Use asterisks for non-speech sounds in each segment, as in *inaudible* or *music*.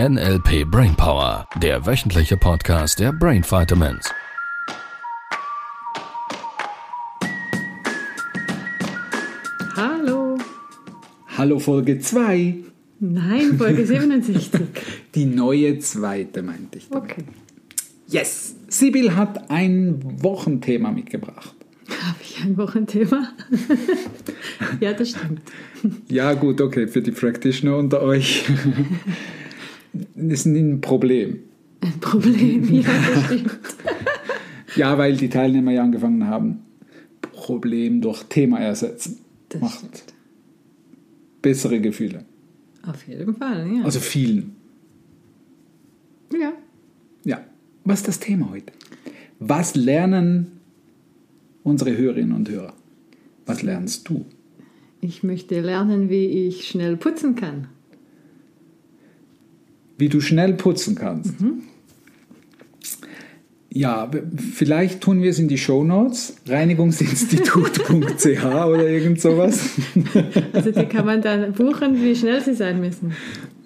NLP Brainpower, der wöchentliche Podcast der Brain Vitamins. Hallo. Hallo Folge 2. Nein, Folge 67. *laughs* Die neue zweite, meinte ich. damit. Okay. Yes! Sibyl hat ein Wochenthema mitgebracht. Habe ich ein Wochenthema? *laughs* ja, das stimmt. Ja, gut, okay, für die Practitioner unter euch. *laughs* Ist ein Problem. Ein Problem, ja, das stimmt. *laughs* Ja, weil die Teilnehmer ja angefangen haben, Problem durch Thema ersetzen. Das Macht stimmt. bessere Gefühle. Auf jeden Fall, ja. Also vielen. ja. Ja. Was ist das Thema heute? Was lernen unsere Hörerinnen und Hörer? Was lernst du? Ich möchte lernen, wie ich schnell putzen kann. Wie du schnell putzen kannst. Ja, w- vielleicht tun wir es in die Shownotes, reinigungsinstitut.ch *laughs* oder irgend sowas. Also die kann man dann buchen, wie schnell sie sein müssen.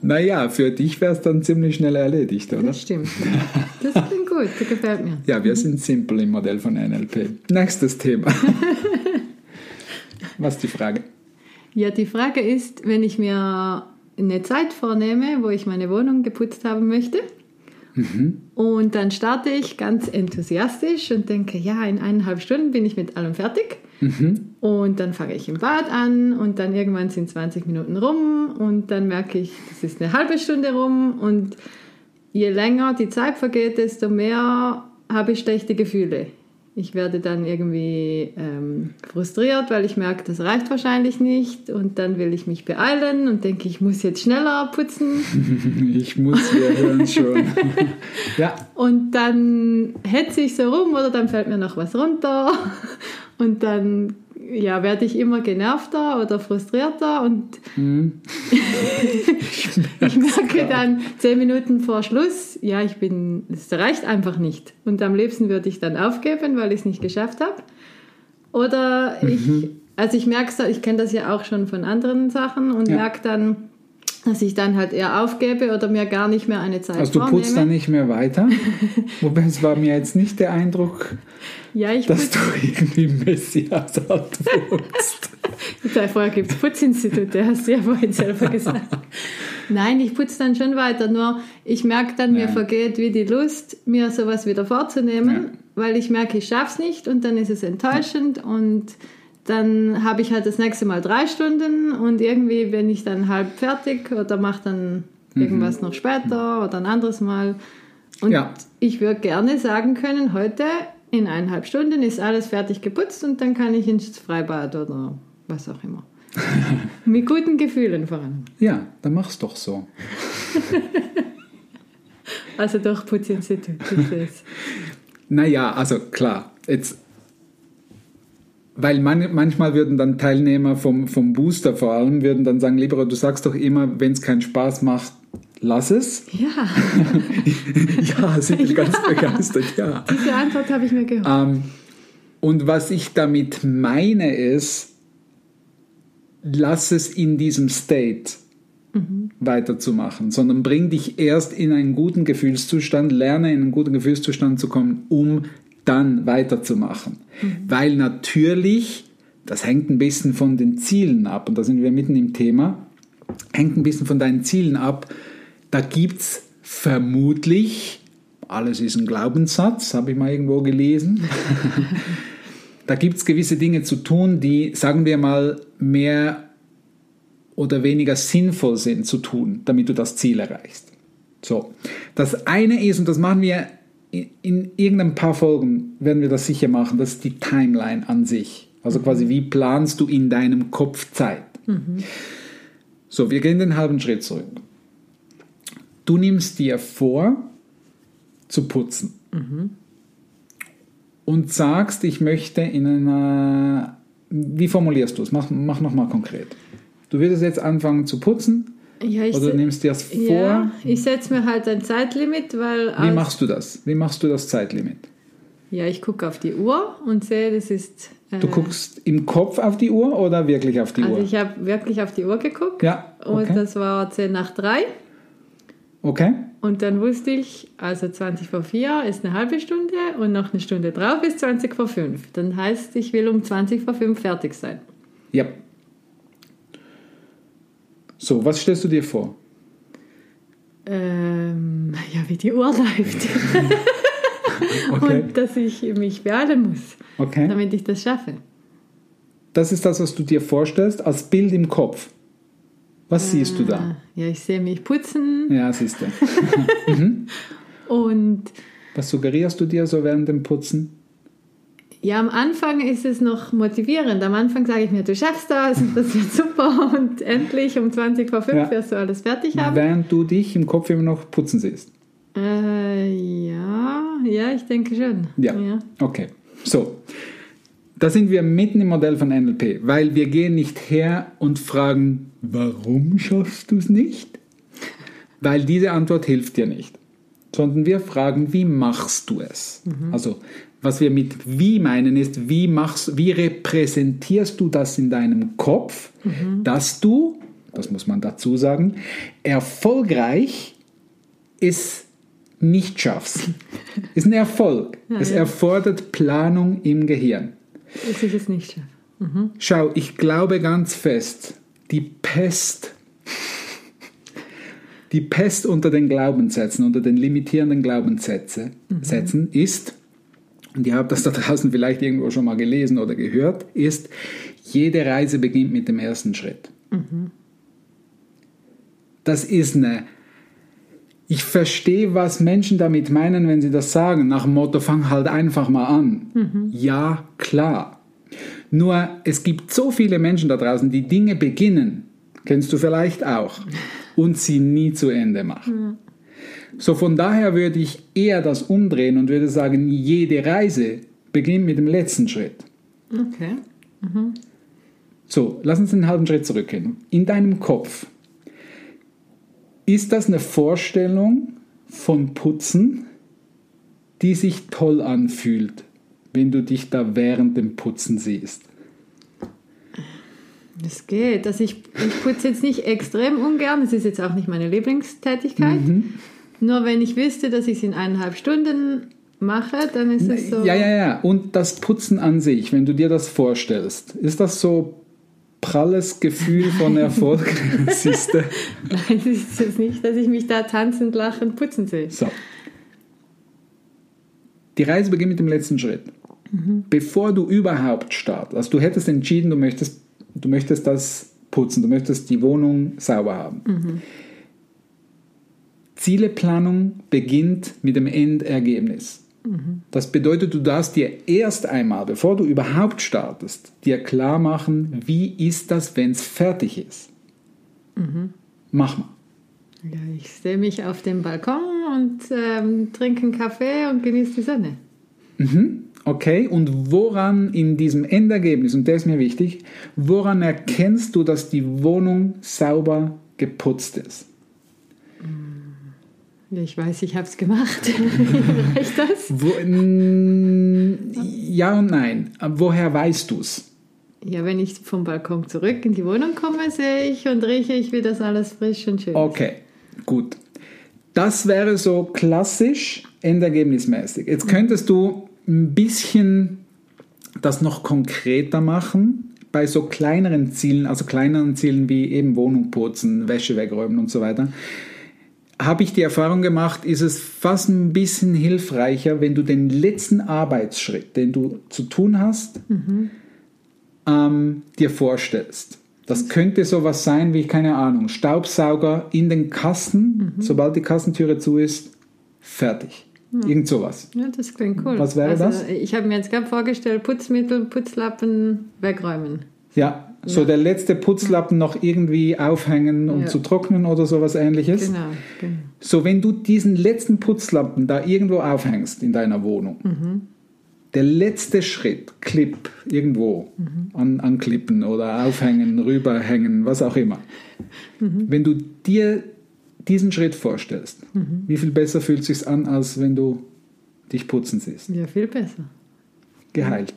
Naja, für dich wäre es dann ziemlich schnell erledigt, oder? Das stimmt. Das klingt gut, das gefällt mir. Ja, wir sind simpel im Modell von NLP. Nächstes Thema. *laughs* Was ist die Frage? Ja, die Frage ist, wenn ich mir eine Zeit vornehme, wo ich meine Wohnung geputzt haben möchte, und dann starte ich ganz enthusiastisch und denke, ja, in eineinhalb Stunden bin ich mit allem fertig. Und dann fange ich im Bad an und dann irgendwann sind 20 Minuten rum und dann merke ich, das ist eine halbe Stunde rum und je länger die Zeit vergeht, desto mehr habe ich schlechte Gefühle. Ich werde dann irgendwie ähm, frustriert, weil ich merke, das reicht wahrscheinlich nicht. Und dann will ich mich beeilen und denke, ich muss jetzt schneller putzen. *laughs* Ich muss, wir hören schon. *laughs* ja, und dann hetze ich so rum oder dann fällt mir noch was runter. *laughs* Und dann ja, werde ich immer genervter oder frustrierter und *laughs* ich merke dann zehn Minuten vor Schluss, ja, ich bin, es reicht einfach nicht. Und am liebsten würde ich dann aufgeben, weil ich es nicht geschafft habe. Oder ich, also ich merke es, ich kenne das ja auch schon von anderen Sachen und Ja. merke dann, dass ich dann halt eher aufgebe oder mir gar nicht mehr eine Zeit also du vornehme. putzt dann nicht mehr weiter. *laughs* Wobei es war mir jetzt nicht der Eindruck, Ja, dass du irgendwie Messias putzt. *laughs* Vorher gibt es Putzinstitute, hast du ja vorhin selber gesagt. *laughs* Nein, ich putze dann schon weiter, nur ich merke dann, mir Ja. vergeht wie die Lust, mir sowas wieder vorzunehmen, Ja. weil ich merke, ich schaffe es nicht und dann ist es enttäuschend und dann habe ich halt das nächste Mal drei Stunden und irgendwie bin ich dann halb fertig oder mache dann irgendwas noch später oder ein anderes Mal. Und Ja. ich würde gerne sagen können, heute in eineinhalb Stunden ist alles fertig geputzt und dann kann ich ins Freibad oder was auch immer. *laughs* Mit guten Gefühlen vor allem. Ja, dann mach's doch so. *laughs* Also durch Putzinstitut ist es. *laughs* Naja, also klar, jetzt, weil man, manchmal würden dann Teilnehmer vom, vom Booster vor allem, würden dann sagen, lieber, du sagst doch immer, wenn es keinen Spaß macht, lass es. Ja, *laughs* Ja, sind wir *laughs* ganz begeistert, ja. diese Antwort habe ich mir gehört. Ähm, und was ich damit meine ist, lass es in diesem State weiterzumachen, sondern bring dich erst in einen guten Gefühlszustand, lerne in einen guten Gefühlszustand zu kommen, um dann weiterzumachen. Weil natürlich, das hängt ein bisschen von den Zielen ab, und da sind wir mitten im Thema, hängt ein bisschen von deinen Zielen ab. Da gibt es vermutlich, alles ist ein Glaubenssatz, habe ich mal irgendwo gelesen, *laughs* da gibt es gewisse Dinge zu tun, die, sagen wir mal, mehr oder weniger sinnvoll sind zu tun, damit du das Ziel erreichst. So, das eine ist, und das machen wir in, in irgendein paar Folgen, werden wir das sicher machen, das ist die Timeline an sich. Also quasi, wie planst du in deinem Kopf Zeit? So, wir gehen den halben Schritt zurück. Du nimmst dir vor, zu putzen. Und sagst, ich möchte in einer. Wie formulierst du es? Mach, mach nochmal konkret. Du würdest jetzt anfangen zu putzen Ja, ich oder du nimmst dir das vor. ja, ich setze mir halt ein Zeitlimit, weil Wie machst du das? Wie machst du das Zeitlimit? ja, ich gucke auf die Uhr und sehe, das ist. Äh, Du guckst im Kopf auf die Uhr oder wirklich auf die also Uhr? ich habe wirklich auf die Uhr geguckt Ja, und okay. das war 10 nach 3. Okay? Und dann wusste ich, also 20 vor 4 ist eine halbe Stunde und noch eine Stunde drauf ist 20 vor 5. Dann heißt, ich will um 20 vor 5 fertig sein. Ja. So, was stellst du dir vor? Ähm, ja, wie die Uhr *laughs* läuft. *laughs* Okay. Und dass ich mich beeilen muss, Okay. damit ich das schaffe. Das ist das, was du dir vorstellst, als Bild im Kopf. Was siehst du da? Ja, ich sehe mich putzen Ja, siehst du. *laughs* und Was suggerierst du dir so während dem Putzen? Ja, am Anfang ist es noch motivierend. Am Anfang sage ich mir, du schaffst das und *laughs* das wird super und endlich um 20 vor 5 Ja. wirst du alles fertig haben. Während du dich im Kopf immer noch putzen siehst. Äh, ja, ja, ich denke schon. Ja. Okay. So. Da sind wir mitten im Modell von NLP, weil wir gehen nicht her und fragen, warum schaffst du es nicht? Weil diese Antwort hilft dir nicht. Sondern wir fragen, wie machst du es? Also, was wir mit wie meinen ist, wie machst, wie repräsentierst du das in deinem Kopf, dass du, das muss man dazu sagen, erfolgreich es nicht schaffst. *laughs* Ist ein Erfolg. es ja. erfordert Planung im Gehirn. Dass ich es nicht schaffe. Schau, ich glaube ganz fest, die Pest, die Pest unter den Glaubenssätzen, unter den limitierenden Glaubenssätzen Sätzen ist, und ihr habt das da draußen vielleicht irgendwo schon mal gelesen oder gehört, ist, jede Reise beginnt mit dem ersten Schritt. Das ist eine ich verstehe, was Menschen damit meinen, wenn sie das sagen. Nach dem Motto, fang halt einfach mal an. Ja, klar. Nur, es gibt so viele Menschen da draußen, die Dinge beginnen, kennst du vielleicht auch, und sie nie zu Ende machen. So, von daher würde ich eher das umdrehen und würde sagen, jede Reise beginnt mit dem letzten Schritt. Okay. So, lass uns einen halben Schritt zurückgehen. In deinem Kopf, ist das eine Vorstellung von Putzen, die sich toll anfühlt, wenn du dich da während dem Putzen siehst? Das geht. Also ich, ich putze jetzt nicht extrem ungern. Es ist jetzt auch nicht meine Lieblingstätigkeit. Nur wenn ich wüsste, dass ich es in eineinhalb Stunden mache, dann ist es so. Ja, ja, ja. Und das Putzen an sich, wenn du dir das vorstellst, ist das so pralles Gefühl von *laughs* Erfolg? *laughs* Siehst du? Nein, es ist jetzt nicht, dass ich mich da tanzend, lachend putzen sehe. So. Die Reise beginnt mit dem letzten Schritt. Bevor du überhaupt startest, also du hättest entschieden, du möchtest, du möchtest das putzen, du möchtest die Wohnung sauber haben. Zieleplanung beginnt mit dem Endergebnis. Das bedeutet, du darfst dir erst einmal, bevor du überhaupt startest, dir klar machen, wie ist das, wenn es fertig ist. Mach mal. Ja, ich sehe mich auf dem Balkon und ähm, trinke einen Kaffee und genieße die Sonne. Okay, und woran in diesem Endergebnis, und der ist mir wichtig, woran erkennst du, dass die Wohnung sauber geputzt ist? Ja, ich weiß, ich habe es gemacht. *laughs* Reicht das? Wo, ja und nein. Woher weißt du es? Ja, wenn ich vom Balkon zurück in die Wohnung komme, sehe ich und rieche ich, wie das alles frisch und schön ist. Okay, gut. Das wäre so klassisch endergebnismäßig. Jetzt könntest du ein bisschen das noch konkreter machen bei so kleineren Zielen, also kleineren Zielen wie eben Wohnung putzen, Wäsche wegräumen und so weiter. Habe ich die Erfahrung gemacht, ist es fast ein bisschen hilfreicher, wenn du den letzten Arbeitsschritt, den du zu tun hast, ähm, dir vorstellst. Das könnte sowas sein wie, keine Ahnung, Staubsauger in den Kasten, sobald die Kassentüre zu ist, fertig. Irgend sowas. Ja, das klingt cool. Was wäre also, das? Ich habe mir jetzt gerade vorgestellt, Putzmittel, Putzlappen wegräumen. Ja, so der letzte Putzlappen noch irgendwie aufhängen und Ja. zu trocknen oder sowas ähnliches. Genau, genau. So, wenn du diesen letzten Putzlappen da irgendwo aufhängst in deiner Wohnung, der letzte Schritt, Clip, irgendwo an, an Klippen oder aufhängen, rüberhängen, was auch immer. Wenn du dir diesen Schritt vorstellst, wie viel besser fühlt es sich an, als wenn du dich putzen siehst? Ja, viel besser. Geheilt.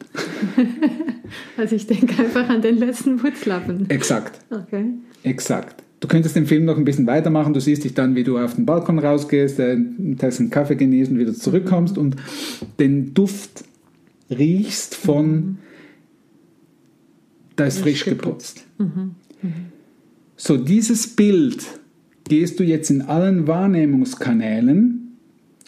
*laughs* Also ich denke einfach an den letzten Putzlappen. Exakt, Okay. exakt. Du könntest den Film noch ein bisschen weitermachen. Du siehst dich dann, wie du auf den Balkon rausgehst, äh, einen Tassen Kaffee genießt und wieder zurückkommst und den Duft riechst von, da ist frisch geputzt. So, dieses Bild gehst du jetzt in allen Wahrnehmungskanälen,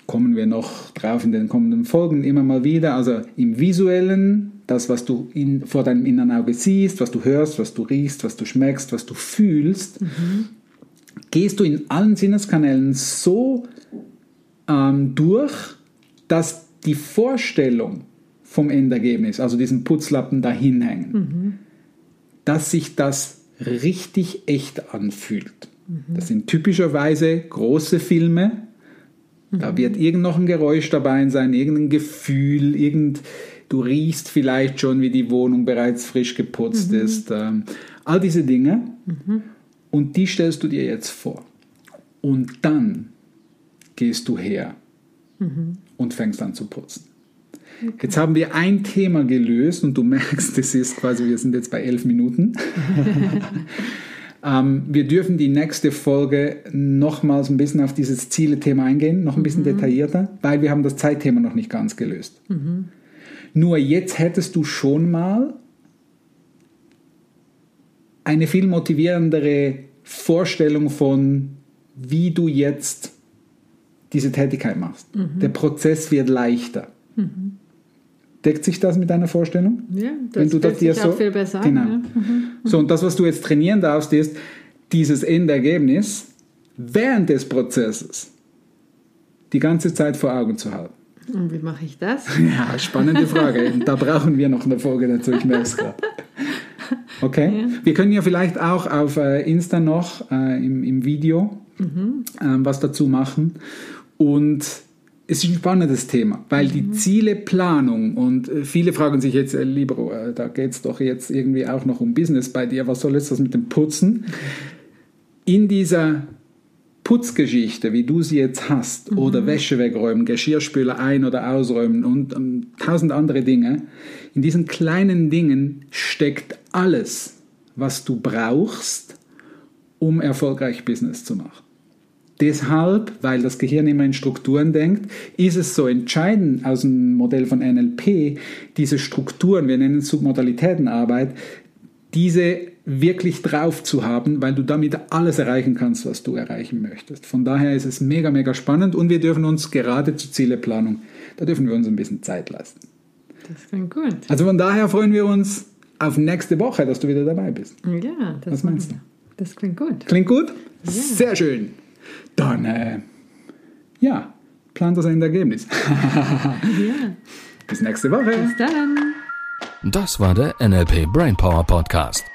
kommen wir noch drauf in den kommenden Folgen immer mal wieder, also im visuellen, das, was du in, vor deinem inneren Auge siehst, was du hörst, was du riechst, was du schmeckst, was du fühlst, mhm. gehst du in allen Sinneskanälen so ähm, durch, dass die Vorstellung vom Endergebnis, also diesen Putzlappen dahin hängen, mhm. dass sich das richtig echt anfühlt. Das sind typischerweise große Filme. Da wird irgend noch ein Geräusch dabei sein, irgendein Gefühl, irgend, du riechst vielleicht schon, wie die Wohnung bereits frisch geputzt mhm. ist. Ähm, all diese Dinge. Mhm. Und die stellst du dir jetzt vor. Und dann gehst du her mhm. und fängst an zu putzen. Okay. Jetzt haben wir ein Thema gelöst und du *laughs* merkst, es ist quasi, wir sind jetzt bei elf Minuten. *laughs* ähm, wir dürfen die nächste Folge nochmals ein bisschen auf dieses Ziele-Thema eingehen, noch ein bisschen mhm. detaillierter, weil wir haben das Zeitthema noch nicht ganz gelöst. Mhm. Nur jetzt hättest du schon mal eine viel motivierendere Vorstellung von, wie du jetzt diese Tätigkeit machst. Mhm. Der Prozess wird leichter. Mhm. Deckt sich das mit deiner Vorstellung? Ja, das Wenn du das dir so, auch viel besser genau. Ja. Mhm. So, und das, was du jetzt trainieren darfst, ist dieses Endergebnis während des Prozesses die ganze Zeit vor Augen zu halten. Und wie mache ich das? *laughs* Ja, spannende Frage. da brauchen wir noch eine Folge dazu, ich merke es gerade. Okay. Ja. Wir können ja vielleicht auch auf äh, Insta noch äh, im, im, Video mhm. ähm, was dazu machen. Und es ist ein spannendes Thema, weil mhm. die Zieleplanung und äh, viele fragen sich jetzt, äh, Libro, äh, da geht es doch jetzt irgendwie auch noch um Business bei dir, was soll jetzt das mit dem Putzen? In dieser Putzgeschichte, wie du sie jetzt hast, mhm. oder Wäsche wegräumen, Geschirrspüler ein- oder ausräumen und um, tausend andere Dinge, in diesen kleinen Dingen steckt alles, was du brauchst, um erfolgreich Business zu machen. Deshalb, weil das Gehirn immer in Strukturen denkt, ist es so entscheidend aus dem Modell von NLP, diese Strukturen, wir nennen es Submodalitätenarbeit, diese wirklich drauf zu haben, weil du damit alles erreichen kannst, was du erreichen möchtest. Von daher ist es mega, mega spannend und wir dürfen uns gerade zur Zieleplanung, da dürfen wir uns ein bisschen Zeit lassen. Das klingt gut. Also von daher freuen wir uns auf nächste Woche, dass du wieder dabei bist. Ja, das Was meinst du? Das klingt gut. Klingt gut? Ja. Sehr schön. Dann, äh, ja, plant das ein Ergebnis. *laughs* ja. Bis nächste Woche. Bis dann. Das war der NLP Brainpower Podcast.